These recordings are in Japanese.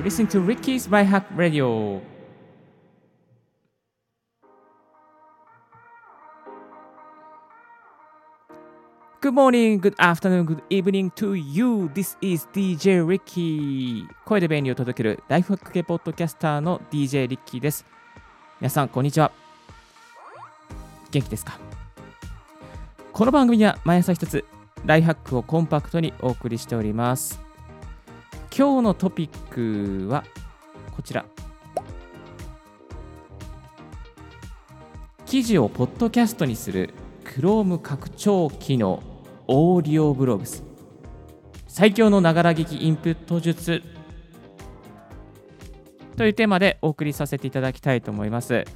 You listen to Ricky's By Hack Radio. Good morning, good afternoon, good evening to you. This is DJ Ricky. 声で便利を届けるライフハック系ポッドキャスターの DJ リッキーです。皆さん、こんにちは。元気ですかこの番組は毎朝一つライフハックをコンパクトにお送りしております。今日のトピックはこちら。記事をポッドキャストにする Chrome 拡張機能オーディオブログス最強のながら聞きインプット術。というテーマでお送りさせていただきたいと思います。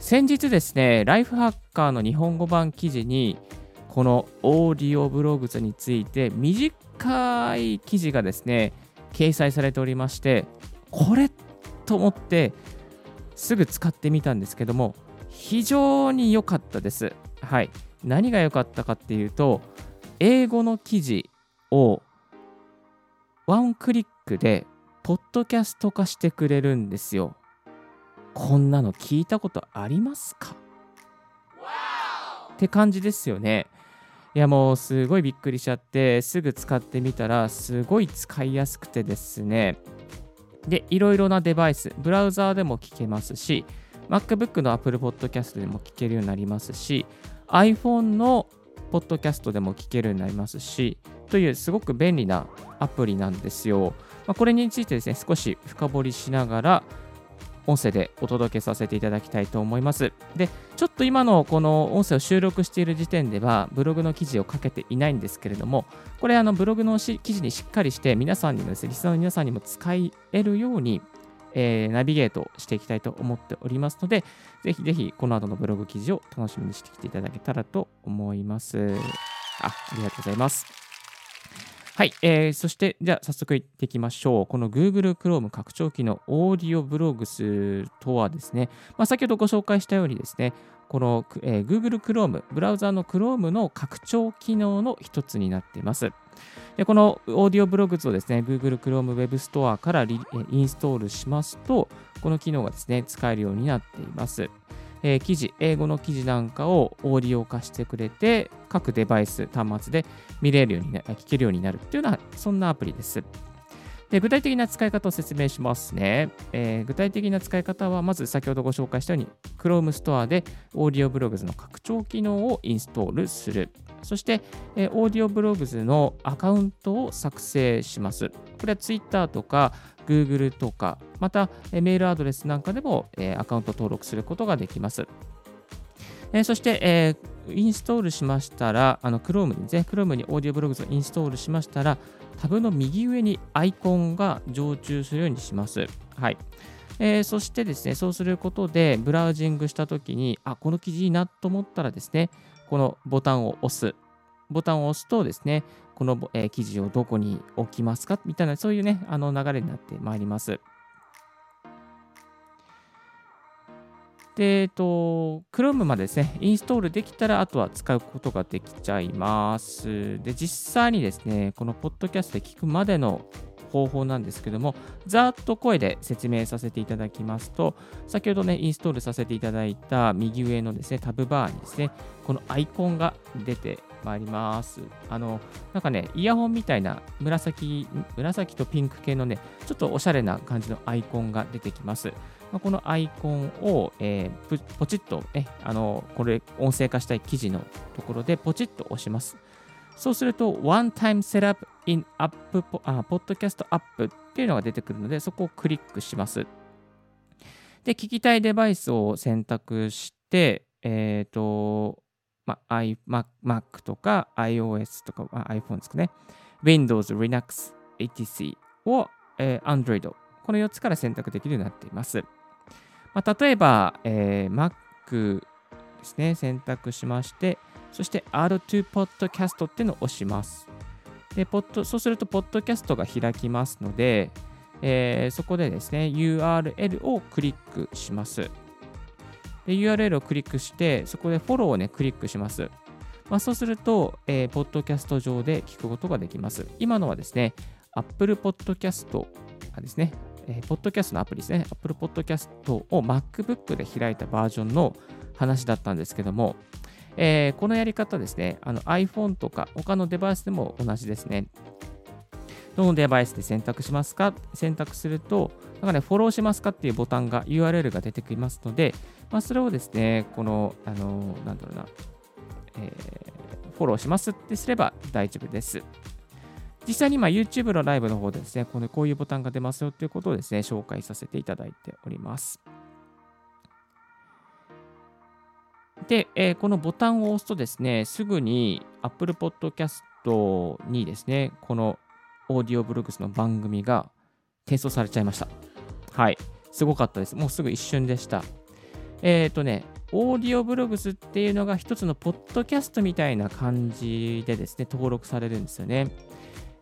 先日ですねライフハッカーの日本語版記事にこのオーディオブログズについて短い記事がですね掲載されておりましてこれと思ってすぐ使ってみたんですけども非常に良かったですはい何が良かったかっていうと英語の記事をワンクリックでポッドキャスト化してくれるんですよ。こんなの聞いたことありますか？って感じですよね。いやもうすごいびっくりしちゃってすぐ使ってみたらすごい使いやすくてですねでいろいろなデバイスブラウザーでも聞けますし MacBook の Apple Podcast でも聞けるようになりますし iPhone のポッドキャストでも聞けるようになりますし、というすごく便利なアプリなんですよ。まあ、これについてですね、少し深掘りしながら、音声でお届けさせていただきたいと思います。で、ちょっと今のこの音声を収録している時点では、ブログの記事を書けていないんですけれども、これ、あのブログの記事にしっかりして、皆さんにもですね、リスナーの皆さんにも使えるように、えー、ナビゲートしていきたいと思っておりますので、ぜひぜひこの後のブログ記事を楽しみにしてきていただけたらと思います。あありがとうございます。はい、えー、そして、じゃあ早速いっていきましょう。この Google Chrome 拡張機のオーディオブログスとはですね、まあ、先ほどご紹介したようにですね、この、えー、Google Chrome、ブラウザーの Chrome の拡張機能の一つになっています。でこのオーディオブログズをですね、Google Chrome Web Store からインストールしますと、この機能がですね、使えるようになっています。えー、記事、英語の記事なんかをオーディオ化してくれて、各デバイス、端末で見れるようにな、聞けるようになるっていうような、そんなアプリです。で具体的な使い方を説明しますね、えー、具体的な使い方は、まず先ほどご紹介したように、Chrome Store でオーディオブログズの拡張機能をインストールする。そして、えー、Audio Blogs のアカウントを作成します。これは Twitter とか Google とか、また、え、メールアドレスなんかでも、え、アカウント登録することができます。え、そして、え、インストールしましたら、あの Chrome に、ね、Chrome に Audio Blogs をインストールしましたら、タブの右上にアイコンが常駐するようにします。はい。えー、そしてですね、そうすることで、ブラウジングしたときに、あ、この記事いいなと思ったらですね、このボタンを押す。ボタンを押すとですね、この、えー、記事をどこに置きますか？みたいな、そういうね、あの流れになってまいります。で、えっと、Chrome までですね、インストールできたら、あとは使うことができちゃいます。で、実際にですね、このポッドキャストで聞くまでの方法なんですけども、ざっと声で説明させていただきますと、先ほどね、インストールさせていただいた右上のですね、タブバーにですね、このアイコンが出てまいります。あの、なんかね、イヤホンみたいな紫、紫とピンク系のね、ちょっとおしゃれな感じのアイコンが出てきます。まこのアイコンを、えー、ポチッと、ね、あの、これ、音声化したい記事のところでポチッと押します。そうすると、One Time Setup in App、あ、Podcast App っていうのが出てくるので、そこをクリックします。で、聞きたいデバイスを選択して、えっ、ー、と、まあ、Mac とか iOS とか、iPhone ですかね。Windows、Linux、ATC を、えー、Android、この4つから選択できるようになっています。まあ、例えば、えー、Mac ですね、選択しまして、そして R2 Podcast っていうのを押します。でポッドそうすると、ポッドキャストが開きますので、えー、そこでですね、URL をクリックします。で URL をクリックして、そこでフォローをね、クリックします。まあ、そうすると、えー、ポッドキャスト上で聞くことができます。今のはですね、Apple Podcast ですね、えー、ポッドキャストのアプリですね、Apple Podcast を MacBook で開いたバージョンの話だったんですけども、えー、このやり方ですね、iPhone とか他のデバイスでも同じですね。どのデバイスで選択しますか？選択すると、なんかね、フォローしますかっていうボタンが、URL が出てきますので、まあ、それをですね、この、あの、なんだろうな、えー、フォローしますってすれば大丈夫です。実際に今 YouTube のライブの方でですね、このこういうボタンが出ますよということをですね、紹介させていただいております。で、えー、このボタンを押すとですね、すぐに Apple Podcast にですね、このオーディオブログスの番組が転送されちゃいました。はい。すごかったです。もうすぐ一瞬でした。えっ、ー、とね、オーディオブログスっていうのが一つのポッドキャストみたいな感じでですね、登録されるんですよね。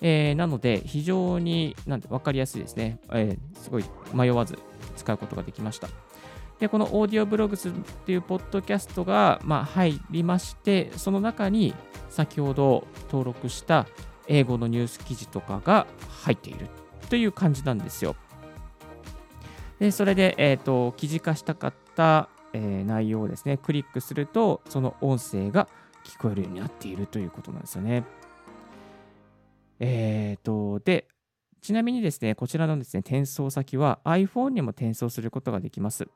えー、なので、非常になんて分かりやすいですね、えー、すごい迷わず使うことができました。で、このオーディオブログスっていうポッドキャストが、まあ、入りまして、その中に先ほど登録した英語のニュース記事とかが入っているという感じなんですよ。でそれで、えーと、記事化したかった、えー、内容をですね、クリックすると、その音声が聞こえるようになっているということなんですよね。えっ、ー、と、で、ちなみにですね、こちらのですね、転送先は iPhone にも転送することができます。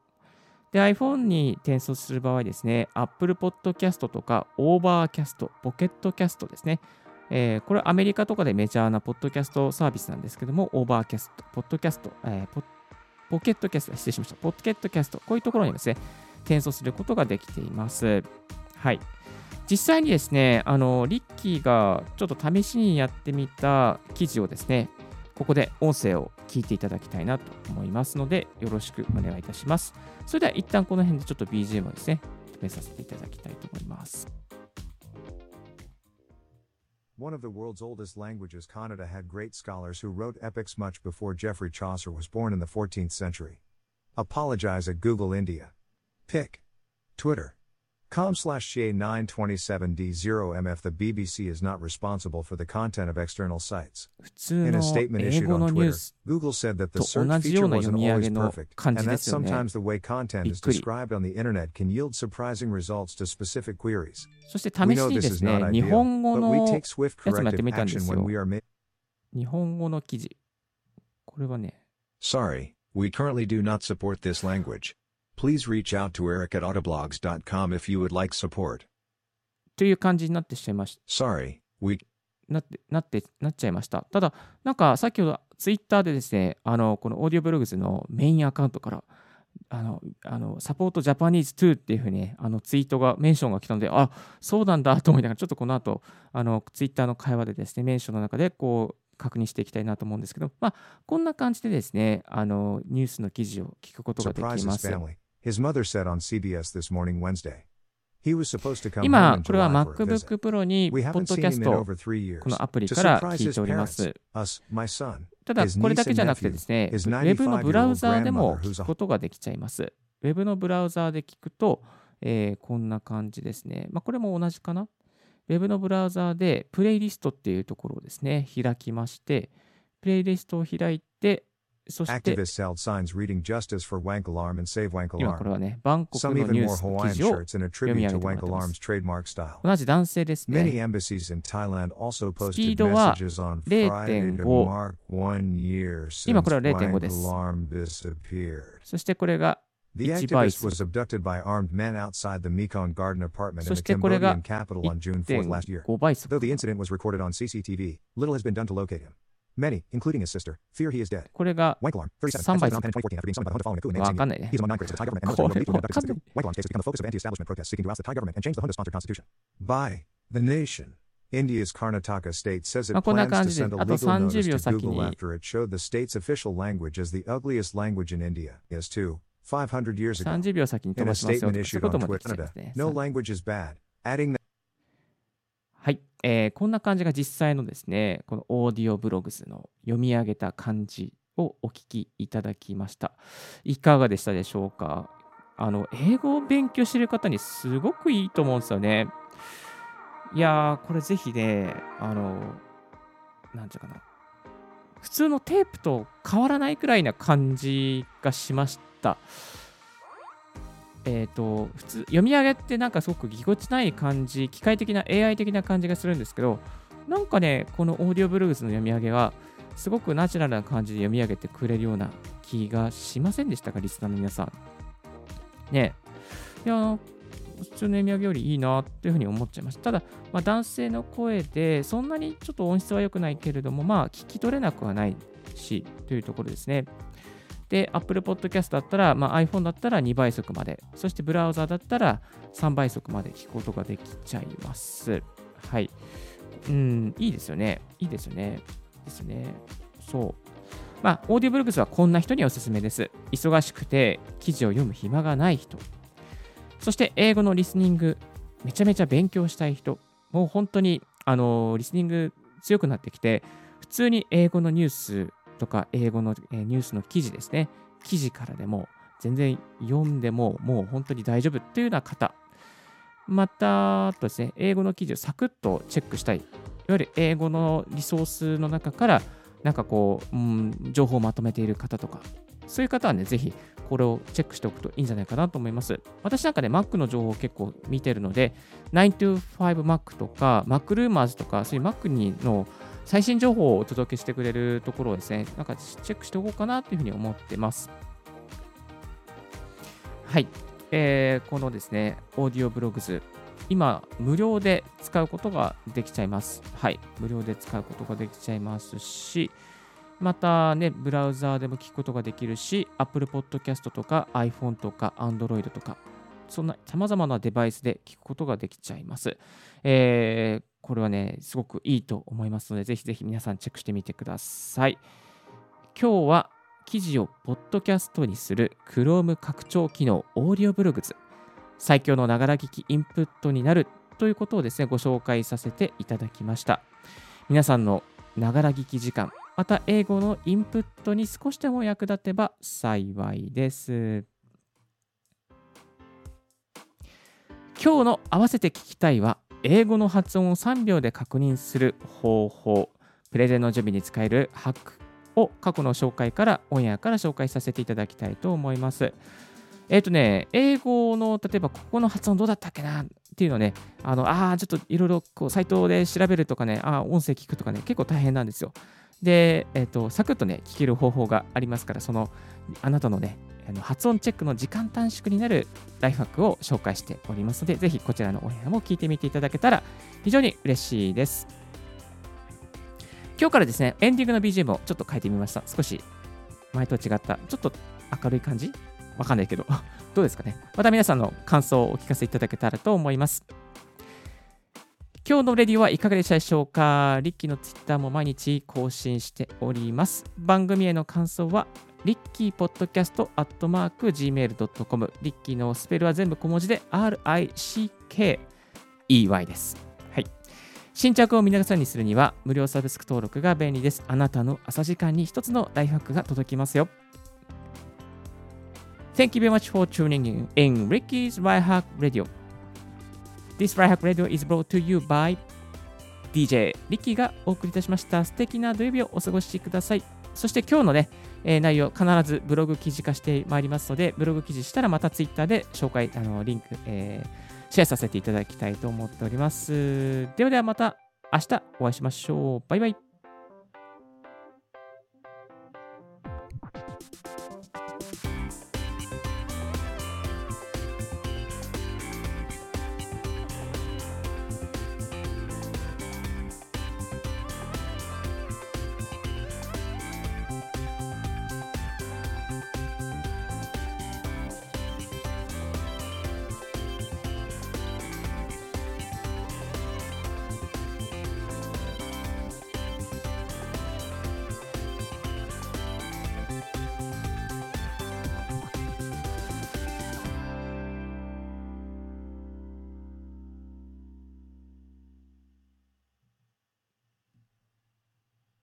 で、iPhone に転送する場合ですね、Apple Podcast とか Overcast、Pocket Cast ですね。えー、これアメリカとかでメジャーなポッドキャストサービスなんですけども、 Overcast、ポッドキャスト、えー、ポ Pocket Cast、失礼しました。 Pocket Cast、こういうところにですね、転送することができています。はい。実際にですね、あの、リッキーがちょっと試しにやってみた記事をですね、ここで音声を聞いていただきたいなと思いますので、よろしくお願いいたします。それでは一旦この辺でちょっと BGM をですね、止めさせていただきたいと思います。One of the world's oldest languages, Kannada had great scholars who wrote epics much before Geoffrey Chaucer was born in the 14th century. Apologize at Google India. Pick. Twitter. Com slash GA927D0MF The BBC is not responsible for the content of external sites. In a statement issued on Twitter, Google said that the search feature wasn't always perfect, and that sometimes the way content is described on the internet can yield surprising results to specific queries. そして試しにですね、日本語のやつもやってみたんですよ。日本語の記事。これはね。Sorry, we currently do not support this language. Please reach out to Eric at autoblogs.com if you would like support. という感じになってしまいました。Sorry, we なって、なって、なっちゃいました。ただ、なんか先ほどツイッターでですね、あの、この Audioblogs のメインアカウントから、あの、あの support Japanese too っていうふうに、あの、ツイートが、メンションが来たので、あ、そうなんだと思いながら、ちょっとこの後、あの、ツイッターの会話でですね、メンションの中で、こう、確認していきたいなと思うんですけど、まあ、こんな感じでですね、あの、ニュースの記事を聞くことができます。His mother said on CBS this morning Wednesday. He was supposed to come 今、これは MacBook Pro に、ポッドキャスト、このアプリから聞いております。ただ、これだけじゃなくてですね、Web のブラウザーでも聞くことができちゃいます。Web のブラウザーで聞くと、えー、こんな感じですね。まあ、これも同じかな。Web のブラウザーで、プレイリストっていうところをですね、開きまして、プレイリストを開いて、そして、今これはね、バンコクのニュース記事を読み上げてもらってます。同じ男性ですね。スピードは0.5。今これは0.5です。そしてこれが1倍数。そしてこれが1.5倍数。Many, including his sister, fear he is dead. これが3倍速。わかんないね。これわかんない。Wanklong case has become the focus of anti-establishment protests seeking to oust the Thai government and change the Hunter-sponsored constitution. By the nation. India's Karnataka state says it plans to send a legal notice to Google after it showed the state's official language as the ugliest language in India. Is too. 500 years ago. In a statement issued on Twitter, no language is bad, adding that はい、えー、こんな感じが実際のですね、このオーディオブログスの読み上げた感じをお聞きいただきました。いかがでしたでしょうか？あの、英語を勉強している方にすごくいいと思うんですよね。いやー、これぜひね、あの、なんていうかな、普通のテープと変わらないくらいな感じがしました。え、ー、と、普通、読み上げってなんかすごくぎこちない感じ、機械的な AI 的な感じがするんですけど、なんかね、このオーディオブルースの読み上げは、すごくナチュラルな感じで読み上げてくれるような気がしませんでしたか、リスナーの皆さん。ねいや、普通の読み上げよりいいなっていうふうに思っちゃいました。ただ、まあ、男性の声で、そんなにちょっと音質は良くないけれども、まあ、聞き取れなくはないし、というところですね。で、Apple Podcast だったら、まあ、iPhone だったら2倍速まで、そしてブラウザだったら3倍速まで聞くことができちゃいます。はい。うん、いいですよね。いいですよね。ですね。そう。まあ、オーディオブログスはこんな人におすすめです。忙しくて記事を読む暇がない人。そして英語のリスニング、めちゃめちゃ勉強したい人。もう本当に、あのリスニング強くなってきて、普通に英語のニュースとか、英語のニュースの記事ですね。記事からでも全然読んでももう本当に大丈夫っていうような方。また、とですね、英語の記事をサクッとチェックしたい。いわゆる英語のリソースの中からなんかこう、うん、情報をまとめている方とか、そういう方はね、ぜひこれをチェックしておくといいんじゃないかなと思います。私なんかね、Mac の情報を結構見てるので、925Mac とか MacRumors とか、そういう Mac にの最新情報をお届けしてくれるところをですね、なんかチェックしておこうかなというふうに思ってます。はい。えー、このですね、オーディオブログズ、今、無料で使うことができちゃいます。はい。無料で使うことができちゃいますし、またね、ブラウザーでも聞くことができるし、Apple Podcast とか iPhone とか Android とか、そんな様々なデバイスで聞くことができちゃいます。えー、これはね、すごくいいと思いますので、ぜひぜひ皆さんチェックしてみてください。今日は記事をポッドキャストにする Chrome 拡張機能オーディオブログズ最強のながら聞きインプットになるということをですね、ご紹介させていただきました。皆さんのながら聞き時間、また英語のインプットに少しでも役立てば幸いです。今日の合わせて聞きたいは、英語の発音を3秒で確認する方法、プレゼンの準備に使えるハックを過去の紹介から、オンエアから紹介させていただきたいと思います。えっ、ー、とね、英語の、例えばここの発音どうだったっけなっていうのね、あの、ああ、ちょっといろいろこうサイトで調べるとかね、ああ、音声聞くとかね、結構大変なんですよ。で、えっ、ー、と、サクッとね、聞ける方法がありますから、その、あなたのね、あの発音チェックの時間短縮になるライフハックを紹介しておりますので、ぜひこちらのお部屋も聞いてみていただけたら非常に嬉しいです。今日からですね、エンディングの BGM をちょっと変えてみました。少し前と違った、ちょっと明るい感じわかんないけど、どうですかね。また皆さんの感想をお聞かせいただけたらと思います。今日のレディオはいかがでしたでしょうかリッキーのツイッターも毎日更新しております。番組への感想は、リッキーポッドキャストアットマーク Gmail.com。リッキーのスペルは全部小文字で RICKEY です。はい。新着を見逃さにするには、無料サブスク登録が便利です。あなたの朝時間に一つのライフハックが届きますよ。Thank you very much for tuning in in Ricky's Right Hack Radio. This Right Hack Radio is brought to you by DJ リッキーがお送りいたしました素敵な土曜日をお過ごしください。そして今日のね、えー、内容必ずブログ記事化してまいりますので、ブログ記事したらまたツイッターで紹介、あのリンク、えー、シェアさせていただきたいと思っております。ではではまた明日お会いしましょう。バイバイ。